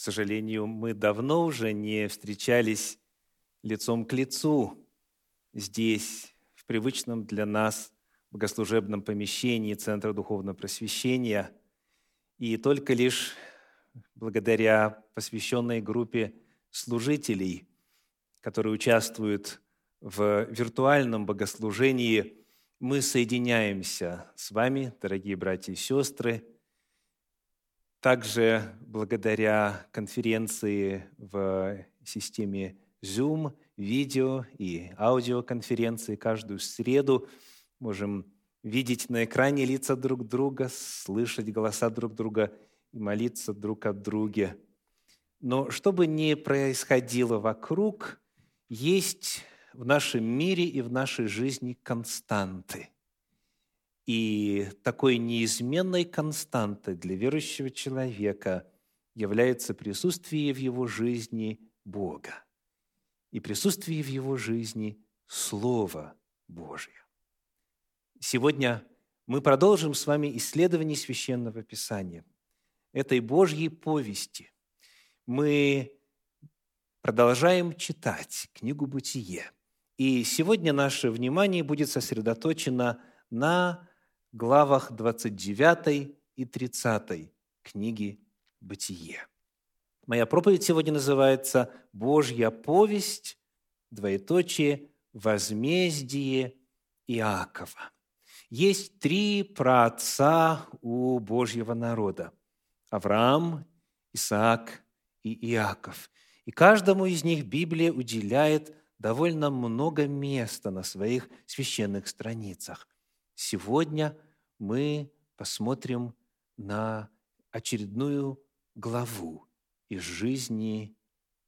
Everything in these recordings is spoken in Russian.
сожалению, мы давно уже не встречались лицом к лицу здесь, в привычном для нас богослужебном помещении Центра Духовного Просвещения. И только лишь благодаря посвященной группе служителей, которые участвуют в виртуальном богослужении, мы соединяемся с вами, дорогие братья и сестры, также благодаря конференции в системе Zoom, видео и аудиоконференции каждую среду можем видеть на экране лица друг друга, слышать голоса друг друга и молиться друг от друга. Но что бы ни происходило вокруг, есть в нашем мире и в нашей жизни константы – и такой неизменной константой для верующего человека является присутствие в его жизни Бога и присутствие в его жизни Слова Божье. Сегодня мы продолжим с вами исследование Священного Писания, этой Божьей повести. Мы продолжаем читать книгу «Бытие». И сегодня наше внимание будет сосредоточено на главах 29 и 30 книги «Бытие». Моя проповедь сегодня называется «Божья повесть, двоеточие, возмездие Иакова». Есть три праотца у Божьего народа – Авраам, Исаак и Иаков. И каждому из них Библия уделяет довольно много места на своих священных страницах – Сегодня мы посмотрим на очередную главу из жизни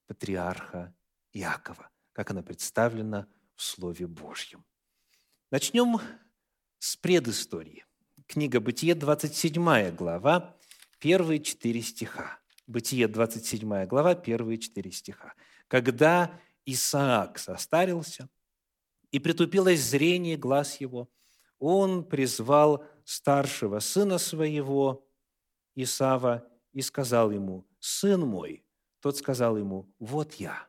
патриарха Иакова, как она представлена в Слове Божьем. Начнем с предыстории. Книга «Бытие», 27 глава, первые четыре стиха. «Бытие», 27 глава, первые четыре стиха. «Когда Исаак состарился, и притупилось зрение глаз его – он призвал старшего сына своего, Исава, и сказал ему, «Сын мой». Тот сказал ему, «Вот я».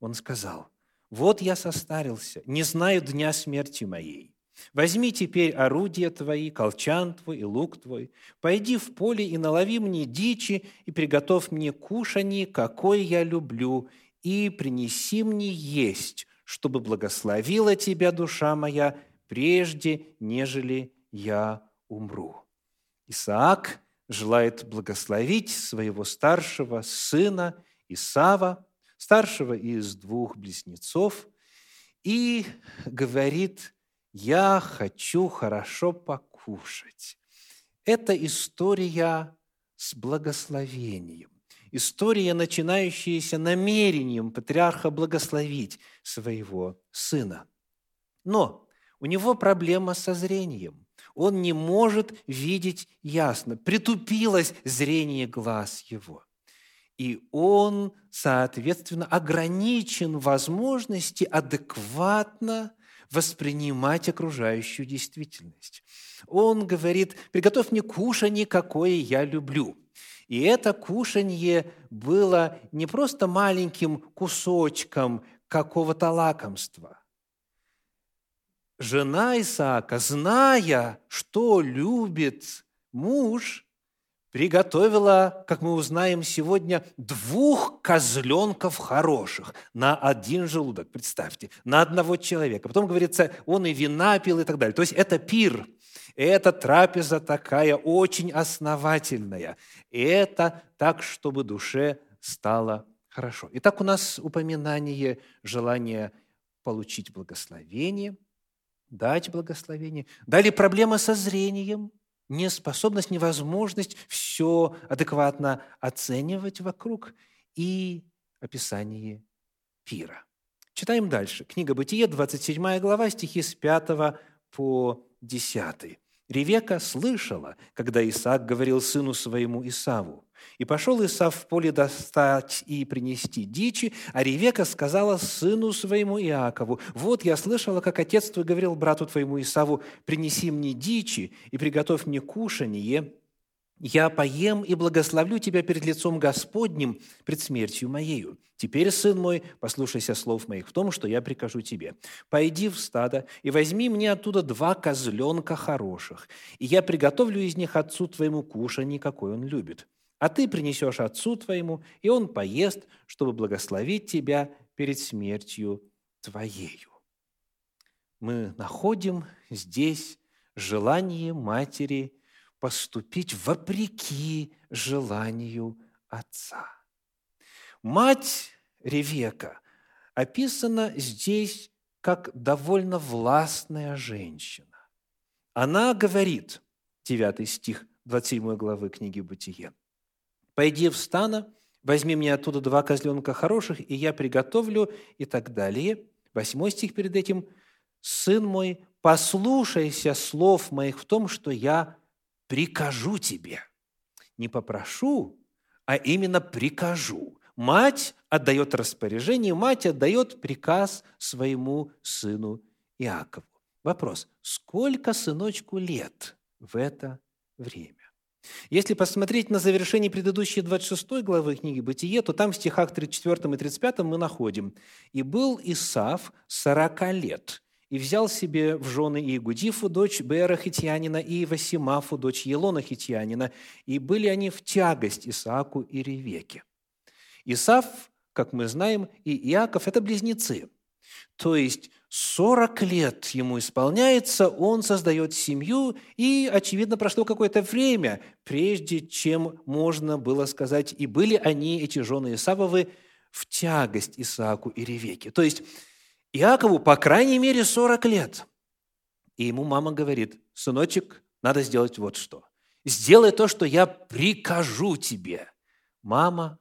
Он сказал, «Вот я состарился, не знаю дня смерти моей. Возьми теперь орудия твои, колчан твой и лук твой, пойди в поле и налови мне дичи, и приготовь мне кушанье, какое я люблю, и принеси мне есть, чтобы благословила тебя душа моя, прежде, нежели я умру». Исаак желает благословить своего старшего сына Исава, старшего из двух близнецов, и говорит, «Я хочу хорошо покушать». Это история с благословением. История, начинающаяся намерением патриарха благословить своего сына. Но у него проблема со зрением. Он не может видеть ясно. Притупилось зрение глаз его. И он, соответственно, ограничен возможности адекватно воспринимать окружающую действительность. Он говорит, приготовь мне кушанье, какое я люблю. И это кушанье было не просто маленьким кусочком какого-то лакомства – жена Исаака, зная, что любит муж, приготовила, как мы узнаем сегодня, двух козленков хороших на один желудок, представьте, на одного человека. Потом говорится, он и вина пил и так далее. То есть это пир, это трапеза такая очень основательная. Это так, чтобы душе стало хорошо. Итак, у нас упоминание желания получить благословение – дать благословение. Дали проблема со зрением, неспособность, невозможность все адекватно оценивать вокруг и описание пира. Читаем дальше. Книга Бытие, 27 глава, стихи с 5 по 10. Ревека слышала, когда Исаак говорил сыну своему Исаву, «И пошел Исав в поле достать и принести дичи, а Ревека сказала сыну своему Иакову, «Вот я слышала, как отец твой говорил брату твоему Исаву, принеси мне дичи и приготовь мне кушанье, я поем и благословлю тебя перед лицом Господним, пред смертью моею. Теперь, сын мой, послушайся слов моих в том, что я прикажу тебе. Пойди в стадо и возьми мне оттуда два козленка хороших, и я приготовлю из них отцу твоему кушанье, какой он любит. А ты принесешь отцу твоему, и он поест, чтобы благословить тебя перед смертью твоею. Мы находим здесь желание матери поступить вопреки желанию отца. Мать Ревека описана здесь как довольно властная женщина. Она говорит, 9 стих 27 главы книги «Бытие», «Пойди в стана, возьми мне оттуда два козленка хороших, и я приготовлю» и так далее. Восьмой стих перед этим «Сын мой, послушайся слов моих в том, что я прикажу тебе». Не попрошу, а именно прикажу. Мать отдает распоряжение, мать отдает приказ своему сыну Иакову. Вопрос, сколько сыночку лет в это время? Если посмотреть на завершение предыдущей 26 главы книги «Бытие», то там в стихах 34 и 35 мы находим «И был Исав 40 лет, и взял себе в жены Иегудифу, дочь Бера Хитьянина, и Васимафу, дочь Елона Хитьянина, и были они в тягость Исааку и Ревеке». Исав, как мы знаем, и Иаков – это близнецы. То есть 40 лет ему исполняется, он создает семью, и, очевидно, прошло какое-то время, прежде чем можно было сказать, и были они, эти жены Исавовы, в тягость Исааку и Ревеке. То есть Иакову, по крайней мере, 40 лет. И ему мама говорит, сыночек, надо сделать вот что. Сделай то, что я прикажу тебе. Мама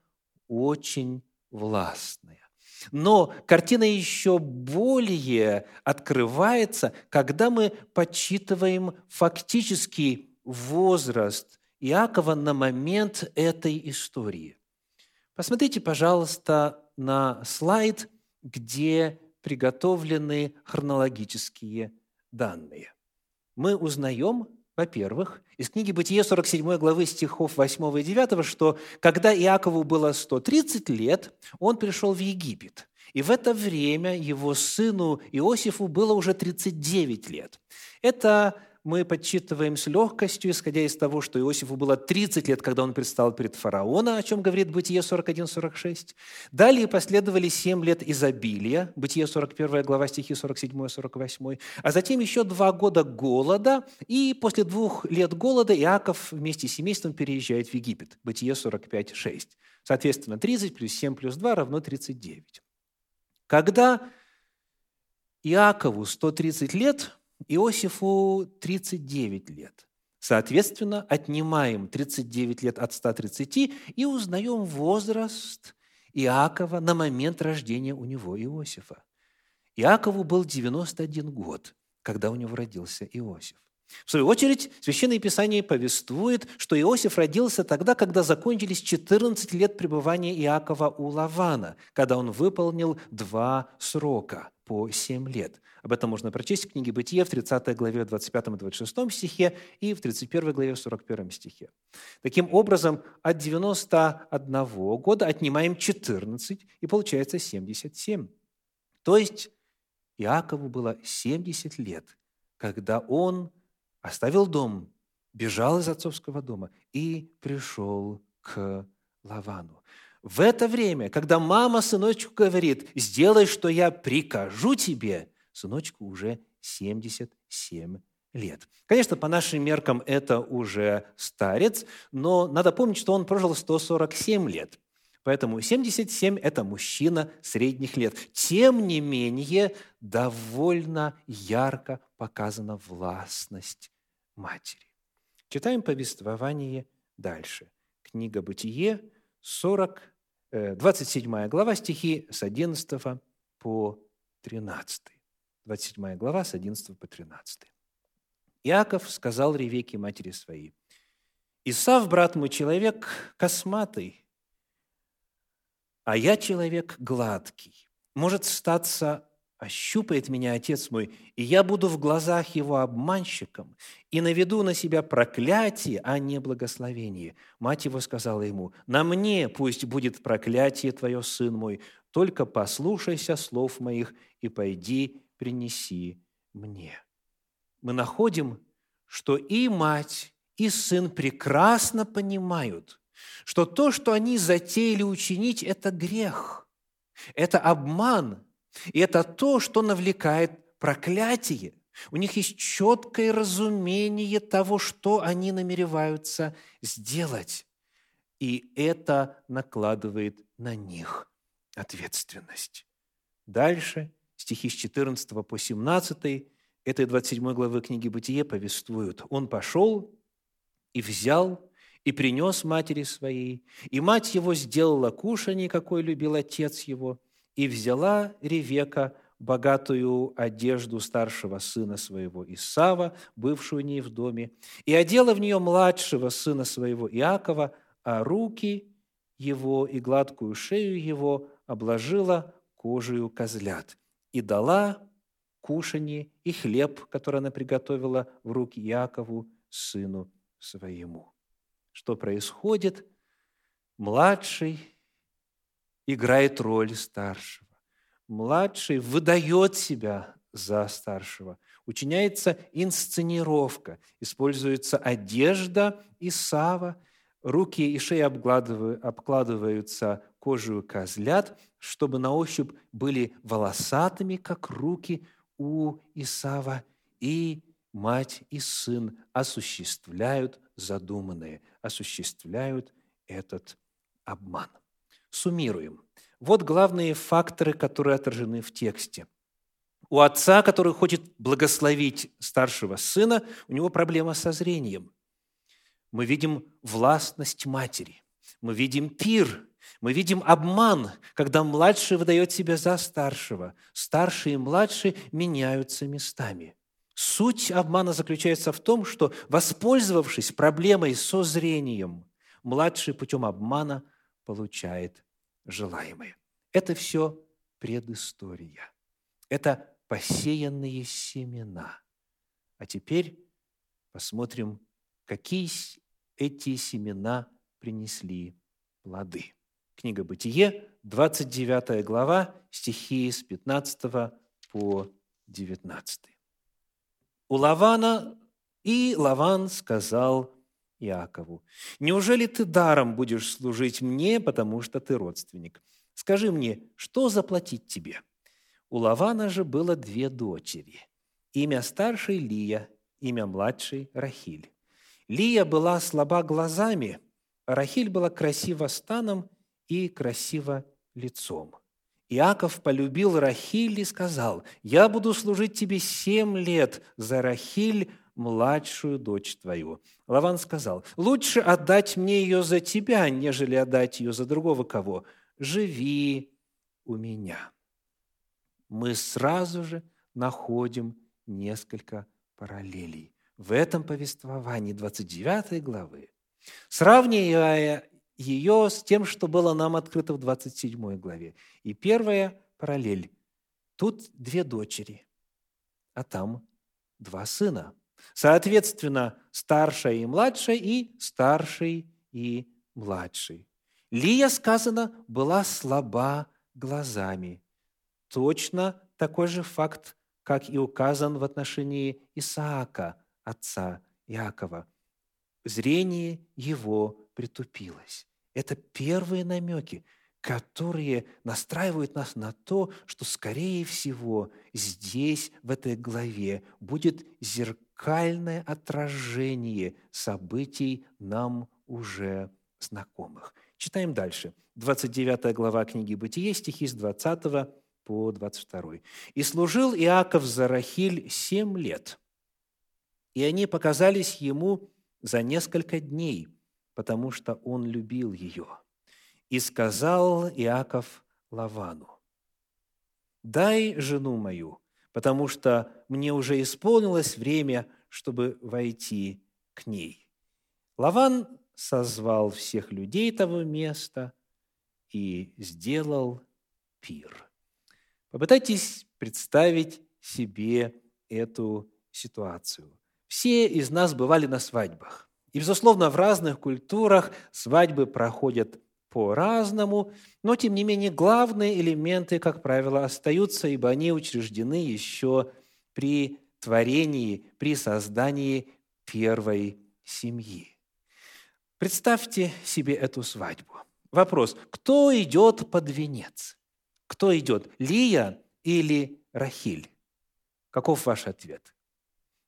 очень властная. Но картина еще более открывается, когда мы подсчитываем фактический возраст Иакова на момент этой истории. Посмотрите, пожалуйста, на слайд, где приготовлены хронологические данные. Мы узнаем во-первых, из книги «Бытие» 47 главы стихов 8 и 9, что когда Иакову было 130 лет, он пришел в Египет. И в это время его сыну Иосифу было уже 39 лет. Это мы подсчитываем с легкостью, исходя из того, что Иосифу было 30 лет, когда он предстал перед фараона, о чем говорит Бытие 41-46. Далее последовали 7 лет изобилия, Бытие 41 глава, стихи 47-48. А затем еще два года голода, и после двух лет голода Иаков вместе с семейством переезжает в Египет, Бытие 45-6. Соответственно, 30 плюс 7 плюс 2 равно 39. Когда Иакову 130 лет – Иосифу 39 лет. Соответственно, отнимаем 39 лет от 130 и узнаем возраст Иакова на момент рождения у него Иосифа. Иакову был 91 год, когда у него родился Иосиф. В свою очередь, Священное Писание повествует, что Иосиф родился тогда, когда закончились 14 лет пребывания Иакова у Лавана, когда он выполнил два срока по 7 лет. Об этом можно прочесть в книге «Бытие» в 30 главе 25-26 стихе и в 31 главе 41 стихе. Таким образом, от 91 года отнимаем 14, и получается 77. То есть Иакову было 70 лет, когда он оставил дом, бежал из отцовского дома и пришел к Лавану. В это время, когда мама сыночку говорит, сделай, что я прикажу тебе, сыночку уже 77 лет. Конечно, по нашим меркам это уже старец, но надо помнить, что он прожил 147 лет. Поэтому 77 – это мужчина средних лет. Тем не менее, довольно ярко показана властность матери. Читаем повествование дальше. Книга «Бытие», 40, 27 э, глава, стихи с 11 по 13. 27 глава, с 11 по 13. Иаков сказал Ревеке, матери своей, «Исав, брат мой, человек косматый, а я человек гладкий. Может статься ощупает меня отец мой, и я буду в глазах его обманщиком, и наведу на себя проклятие, а не благословение. Мать его сказала ему, на мне пусть будет проклятие твое, сын мой, только послушайся слов моих и пойди принеси мне. Мы находим, что и мать, и сын прекрасно понимают, что то, что они затеяли учинить, это грех, это обман – и это то, что навлекает проклятие. У них есть четкое разумение того, что они намереваются сделать. И это накладывает на них ответственность. Дальше стихи с 14 по 17 этой 27 главы книги «Бытие» повествуют. «Он пошел и взял, и принес матери своей, и мать его сделала кушанье, какое любил отец его, и взяла Ревека богатую одежду старшего сына своего Исава, бывшую ней в доме, и одела в нее младшего сына своего Иакова, а руки его и гладкую шею его обложила кожею козлят и дала кушанье и хлеб, который она приготовила в руки Иакову, сыну своему. Что происходит? Младший играет роль старшего. Младший выдает себя за старшего. Учиняется инсценировка, используется одежда Исава, руки и шеи обкладываются кожей козлят, чтобы на ощупь были волосатыми, как руки у Исава, и мать и сын осуществляют задуманное, осуществляют этот обман. Суммируем. Вот главные факторы, которые отражены в тексте. У отца, который хочет благословить старшего сына, у него проблема со зрением. Мы видим властность матери, мы видим пир, мы видим обман, когда младший выдает себя за старшего. Старший и младший меняются местами. Суть обмана заключается в том, что, воспользовавшись проблемой со зрением, младший путем обмана получает желаемое. Это все предыстория. Это посеянные семена. А теперь посмотрим, какие эти семена принесли плоды. Книга «Бытие», 29 глава, стихи с 15 по 19. У Лавана и Лаван сказал Иакову, «Неужели ты даром будешь служить мне, потому что ты родственник? Скажи мне, что заплатить тебе?» У Лавана же было две дочери. Имя старшей – Лия, имя младшей – Рахиль. Лия была слаба глазами, Рахиль была красива станом и красиво лицом. Иаков полюбил Рахиль и сказал, «Я буду служить тебе семь лет за Рахиль, младшую дочь твою». Лаван сказал, «Лучше отдать мне ее за тебя, нежели отдать ее за другого кого. Живи у меня». Мы сразу же находим несколько параллелей в этом повествовании 29 главы, сравнивая ее с тем, что было нам открыто в 27 главе. И первая параллель. Тут две дочери, а там два сына – Соответственно, старшая и младшая и старший и младший. Лия, сказано, была слаба глазами. Точно такой же факт, как и указан в отношении Исаака, отца Иакова. Зрение его притупилось. Это первые намеки, которые настраивают нас на то, что, скорее всего, здесь, в этой главе, будет зеркало зеркальное отражение событий нам уже знакомых. Читаем дальше. 29 глава книги «Бытие», стихи с 20 по 22. «И служил Иаков за Рахиль семь лет, и они показались ему за несколько дней, потому что он любил ее. И сказал Иаков Лавану, «Дай жену мою, потому что мне уже исполнилось время, чтобы войти к ней. Лаван созвал всех людей того места и сделал пир. Попытайтесь представить себе эту ситуацию. Все из нас бывали на свадьбах. И, безусловно, в разных культурах свадьбы проходят по-разному, но, тем не менее, главные элементы, как правило, остаются, ибо они учреждены еще при творении, при создании первой семьи. Представьте себе эту свадьбу. Вопрос, кто идет под венец? Кто идет, Лия или Рахиль? Каков ваш ответ?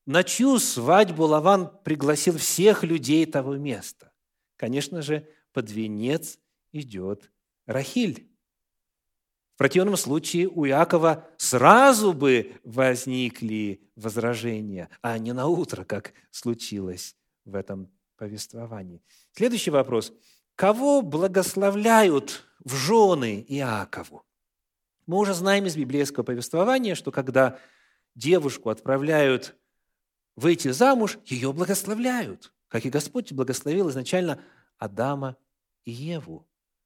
На чью свадьбу Лаван пригласил всех людей того места? Конечно же, под венец идет Рахиль. В противном случае у Иакова сразу бы возникли возражения, а не на утро, как случилось в этом повествовании. Следующий вопрос. Кого благословляют в жены Иакову? Мы уже знаем из библейского повествования, что когда девушку отправляют выйти замуж, ее благословляют, как и Господь благословил изначально Адама и Еву.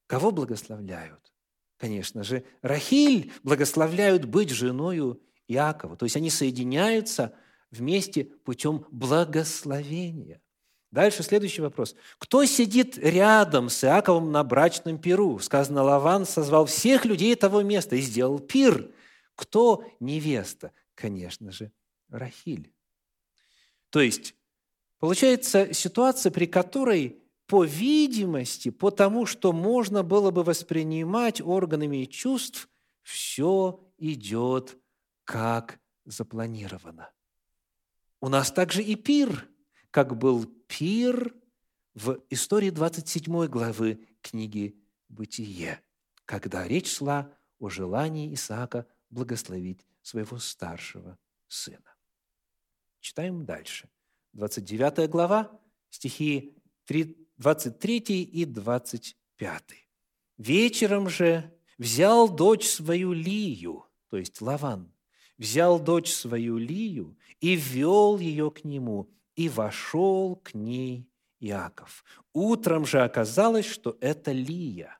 Кого благословляют? Конечно же, Рахиль благословляют быть женою Иакова. То есть они соединяются вместе путем благословения. Дальше следующий вопрос. Кто сидит рядом с Иаковом на брачном пиру? Сказано, Лаван созвал всех людей того места и сделал пир. Кто невеста? Конечно же, Рахиль. То есть, получается ситуация, при которой по видимости, по тому, что можно было бы воспринимать органами чувств, все идет как запланировано. У нас также и пир, как был пир в истории 27 главы книги «Бытие», когда речь шла о желании Исаака благословить своего старшего сына. Читаем дальше. 29 глава, стихи 3, 23 и 25. «Вечером же взял дочь свою Лию, то есть Лаван, взял дочь свою Лию и ввел ее к нему, и вошел к ней Иаков. Утром же оказалось, что это Лия.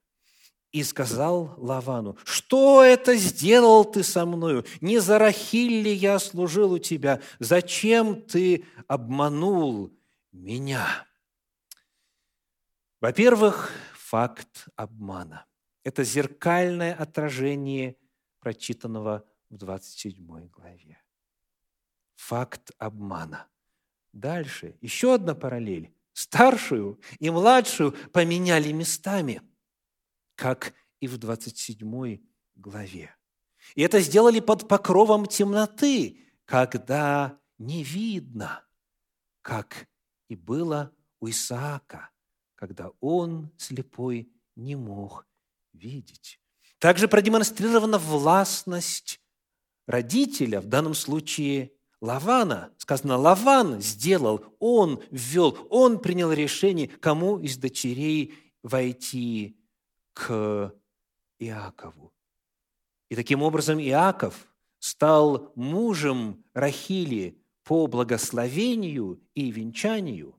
И сказал Лавану, что это сделал ты со мною? Не за Рахиль ли я служил у тебя? Зачем ты обманул меня? Во-первых, факт обмана. Это зеркальное отражение прочитанного в 27 главе. Факт обмана. Дальше еще одна параллель. Старшую и младшую поменяли местами, как и в 27 главе. И это сделали под покровом темноты, когда не видно, как и было у Исаака – когда он, слепой, не мог видеть. Также продемонстрирована властность родителя, в данном случае Лавана. Сказано, Лаван сделал, он ввел, он принял решение, кому из дочерей войти к Иакову. И таким образом Иаков стал мужем Рахили по благословению и венчанию,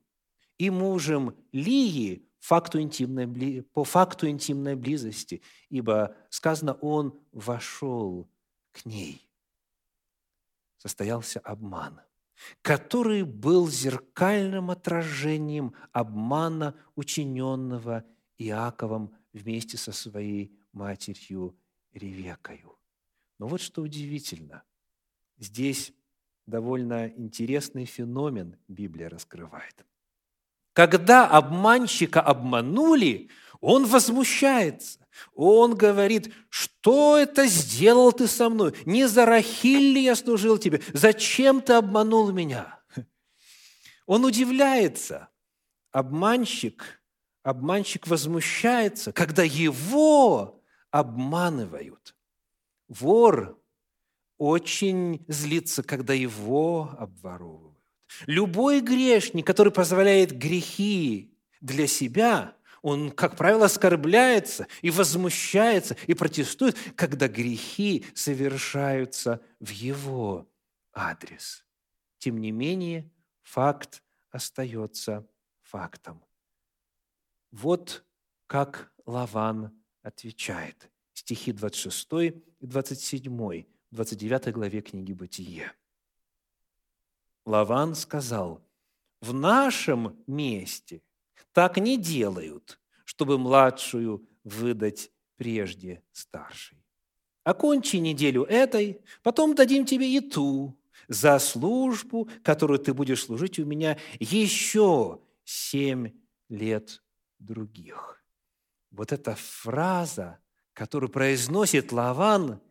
и мужем Лии факту интимной, по факту интимной близости, ибо сказано, он вошел к ней. Состоялся обман, который был зеркальным отражением обмана, учиненного Иаковом вместе со своей матерью Ревекою. Но вот что удивительно. Здесь довольно интересный феномен Библия раскрывает – когда обманщика обманули, он возмущается. Он говорит, что это сделал ты со мной? Не за Рахиль ли я служил тебе? Зачем ты обманул меня? Он удивляется. Обманщик, обманщик возмущается, когда его обманывают. Вор очень злится, когда его обворовывают. Любой грешник, который позволяет грехи для себя, он, как правило, оскорбляется и возмущается и протестует, когда грехи совершаются в его адрес. Тем не менее, факт остается фактом. Вот как Лаван отвечает. Стихи 26 и 27 29 главе книги «Бытие». Лаван сказал, «В нашем месте так не делают, чтобы младшую выдать прежде старшей. Окончи неделю этой, потом дадим тебе и ту, за службу, которую ты будешь служить у меня еще семь лет других. Вот эта фраза, которую произносит Лаван,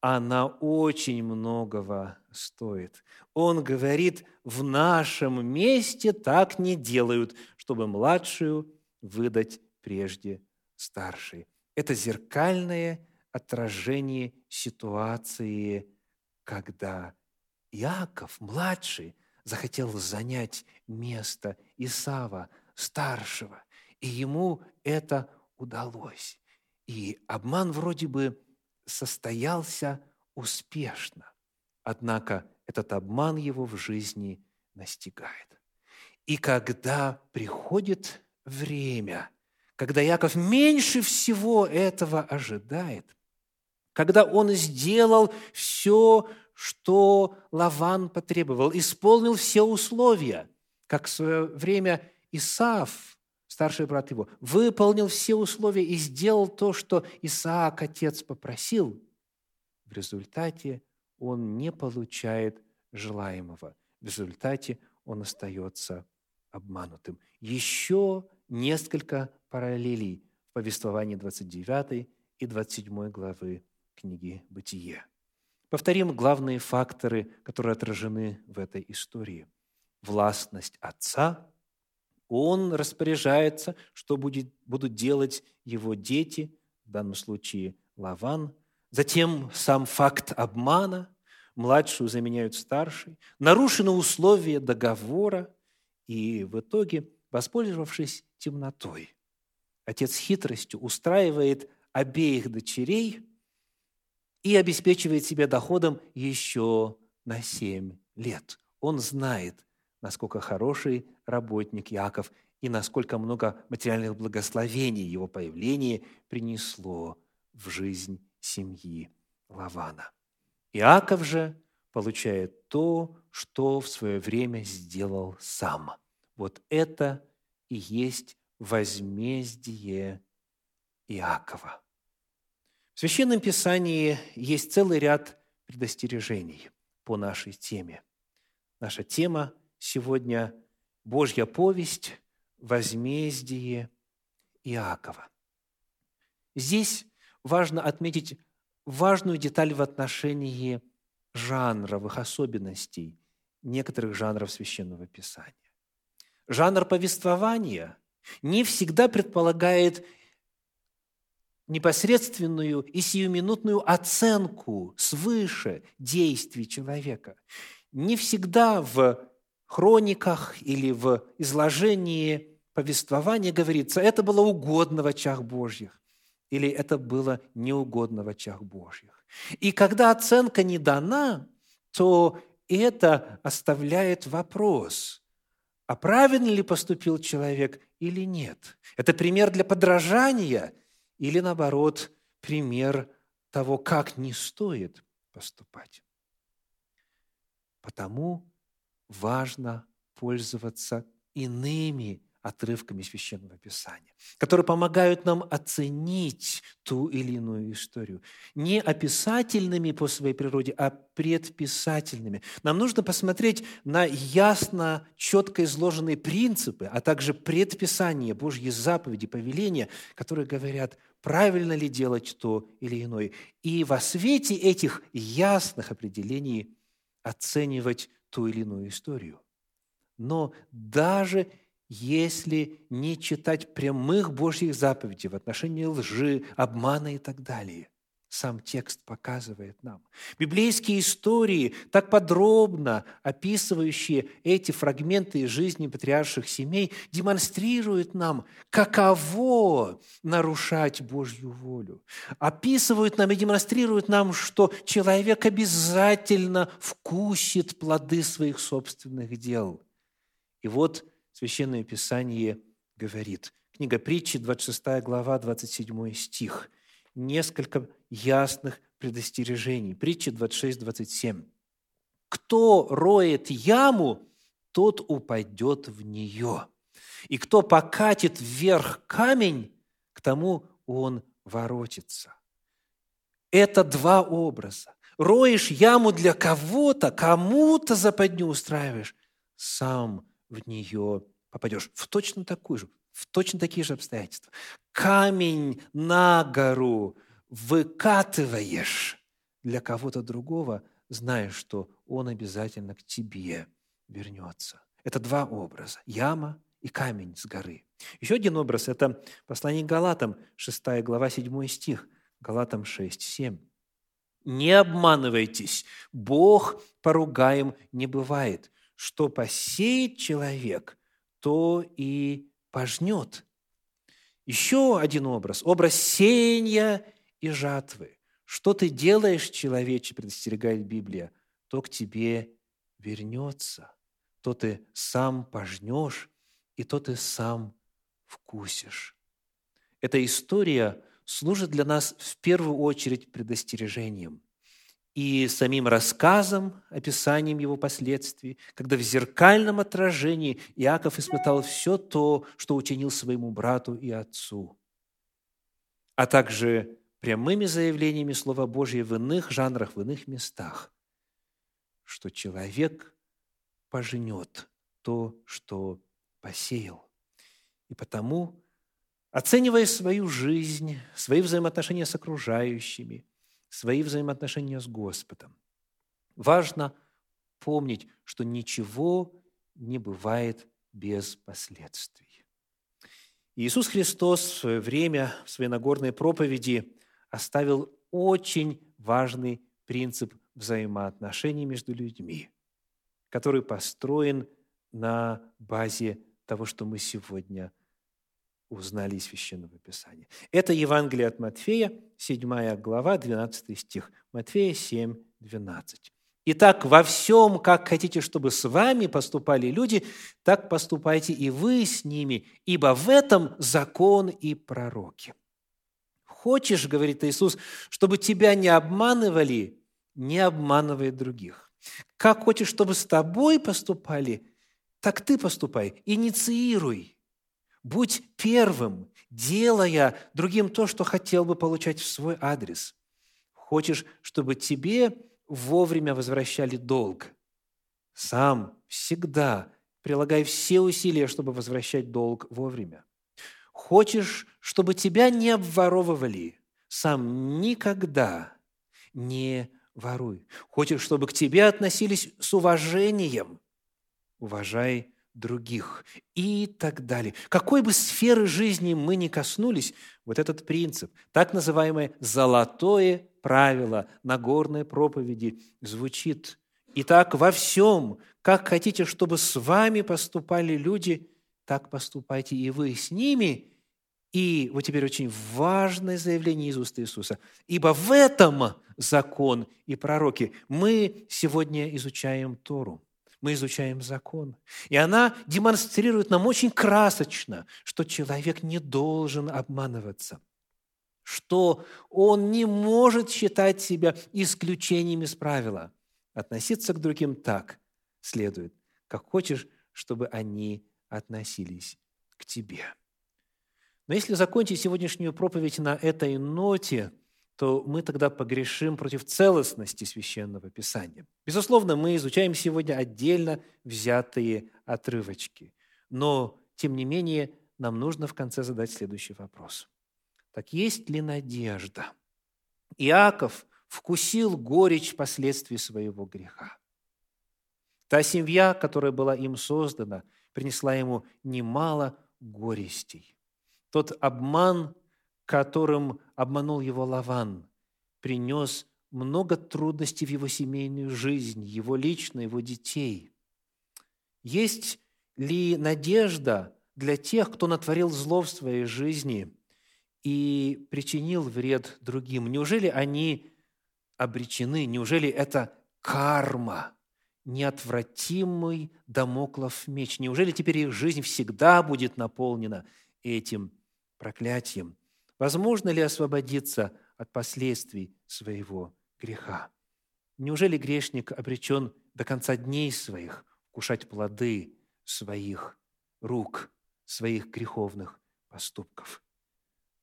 она очень многого стоит. Он говорит, в нашем месте так не делают, чтобы младшую выдать прежде старшей. Это зеркальное отражение ситуации, когда Иаков, младший, захотел занять место Исава, старшего, и ему это удалось. И обман вроде бы состоялся успешно, однако этот обман его в жизни настигает. И когда приходит время, когда Яков меньше всего этого ожидает, когда он сделал все, что Лаван потребовал, исполнил все условия, как в свое время Исаав, старший брат его, выполнил все условия и сделал то, что Исаак, отец, попросил. В результате он не получает желаемого. В результате он остается обманутым. Еще несколько параллелей в повествовании 29 и 27 главы книги «Бытие». Повторим главные факторы, которые отражены в этой истории. Властность отца, он распоряжается, что будет, будут делать его дети, в данном случае Лаван. Затем сам факт обмана, младшую заменяют старшей, нарушены условия договора, и в итоге, воспользовавшись темнотой, отец хитростью устраивает обеих дочерей и обеспечивает себя доходом еще на семь лет. Он знает, насколько хороший работник Яков и насколько много материальных благословений его появление принесло в жизнь семьи Лавана. Иаков же получает то, что в свое время сделал сам. Вот это и есть возмездие Иакова. В Священном Писании есть целый ряд предостережений по нашей теме. Наша тема сегодня – Божья повесть, возмездие Иакова. Здесь важно отметить важную деталь в отношении жанровых особенностей некоторых жанров Священного Писания. Жанр повествования не всегда предполагает непосредственную и сиюминутную оценку свыше действий человека. Не всегда в хрониках или в изложении повествования говорится, это было угодно в очах Божьих, или это было неугодно в очах Божьих. И когда оценка не дана, то это оставляет вопрос, а правильно ли поступил человек или нет. Это пример для подражания – или, наоборот, пример того, как не стоит поступать. Потому важно пользоваться иными отрывками Священного Писания, которые помогают нам оценить ту или иную историю. Не описательными по своей природе, а предписательными. Нам нужно посмотреть на ясно, четко изложенные принципы, а также предписания, Божьи заповеди, повеления, которые говорят, правильно ли делать то или иное. И во свете этих ясных определений оценивать ту или иную историю. Но даже если не читать прямых Божьих заповедей в отношении лжи, обмана и так далее. Сам текст показывает нам. Библейские истории, так подробно описывающие эти фрагменты из жизни патриарших семей, демонстрируют нам, каково нарушать Божью волю. Описывают нам и демонстрируют нам, что человек обязательно вкусит плоды своих собственных дел. И вот Священное Писание говорит. Книга притчи, 26 глава, 27 стих. Несколько ясных предостережений. Притча 26-27. «Кто роет яму, тот упадет в нее, и кто покатит вверх камень, к тому он воротится». Это два образа. Роешь яму для кого-то, кому-то западню устраиваешь, сам в нее попадешь в точно такую же, в точно такие же обстоятельства. Камень на гору выкатываешь для кого-то другого, зная, что он обязательно к тебе вернется. Это два образа – яма и камень с горы. Еще один образ – это послание к Галатам, 6 глава, 7 стих, Галатам 6, 7. «Не обманывайтесь, Бог поругаем не бывает. Что посеет человек, то и пожнет». Еще один образ – образ сеяния и жатвы. Что ты делаешь, человече, предостерегает Библия, то к тебе вернется, то ты сам пожнешь, и то ты сам вкусишь. Эта история служит для нас в первую очередь предостережением и самим рассказом, описанием его последствий, когда в зеркальном отражении Иаков испытал все то, что учинил своему брату и отцу, а также прямыми заявлениями Слова Божьего в иных жанрах, в иных местах, что человек пожнет то, что посеял. И потому, оценивая свою жизнь, свои взаимоотношения с окружающими, свои взаимоотношения с Господом, важно помнить, что ничего не бывает без последствий. Иисус Христос в свое время в своей Нагорной проповеди оставил очень важный принцип взаимоотношений между людьми, который построен на базе того, что мы сегодня узнали из Священного Писания. Это Евангелие от Матфея, 7 глава, 12 стих. Матфея 7, 12. Итак, во всем, как хотите, чтобы с вами поступали люди, так поступайте и вы с ними, ибо в этом закон и пророки. Хочешь, говорит Иисус, чтобы тебя не обманывали, не обманывай других. Как хочешь, чтобы с тобой поступали, так ты поступай, инициируй. Будь первым, делая другим то, что хотел бы получать в свой адрес. Хочешь, чтобы тебе вовремя возвращали долг. Сам всегда прилагай все усилия, чтобы возвращать долг вовремя. Хочешь, чтобы тебя не обворовывали, сам никогда не воруй. Хочешь, чтобы к тебе относились с уважением, уважай других и так далее. Какой бы сферы жизни мы ни коснулись, вот этот принцип, так называемое «золотое правило» Нагорной проповеди звучит. Итак, во всем, как хотите, чтобы с вами поступали люди, так поступайте и вы с ними, и вот теперь очень важное заявление из уст Иисуса. «Ибо в этом закон и пророки». Мы сегодня изучаем Тору, мы изучаем закон. И она демонстрирует нам очень красочно, что человек не должен обманываться, что он не может считать себя исключением из правила. Относиться к другим так следует, как хочешь, чтобы они относились к тебе. Но если закончить сегодняшнюю проповедь на этой ноте, то мы тогда погрешим против целостности Священного Писания. Безусловно, мы изучаем сегодня отдельно взятые отрывочки. Но, тем не менее, нам нужно в конце задать следующий вопрос. Так есть ли надежда? Иаков вкусил горечь последствий своего греха. Та семья, которая была им создана, принесла ему немало горестей. Тот обман, которым обманул его Лаван, принес много трудностей в его семейную жизнь, его лично, его детей. Есть ли надежда для тех, кто натворил зло в своей жизни и причинил вред другим? Неужели они обречены? Неужели это карма, неотвратимый домоклов меч? Неужели теперь их жизнь всегда будет наполнена этим проклятием. Возможно ли освободиться от последствий своего греха. Неужели грешник обречен до конца дней своих кушать плоды своих рук, своих греховных поступков?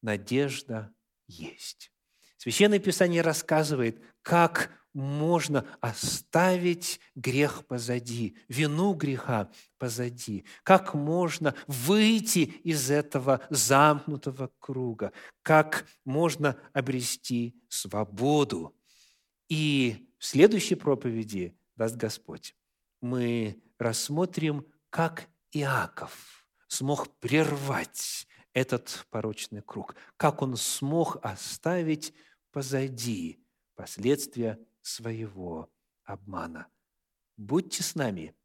Надежда есть. Священное Писание рассказывает, как можно оставить грех позади, вину греха позади, как можно выйти из этого замкнутого круга, как можно обрести свободу. И в следующей проповеди, даст Господь, мы рассмотрим, как Иаков смог прервать этот порочный круг, как он смог оставить позади последствия своего обмана. Будьте с нами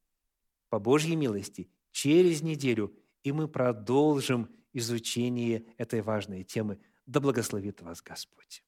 по Божьей милости через неделю, и мы продолжим изучение этой важной темы. Да благословит вас Господь.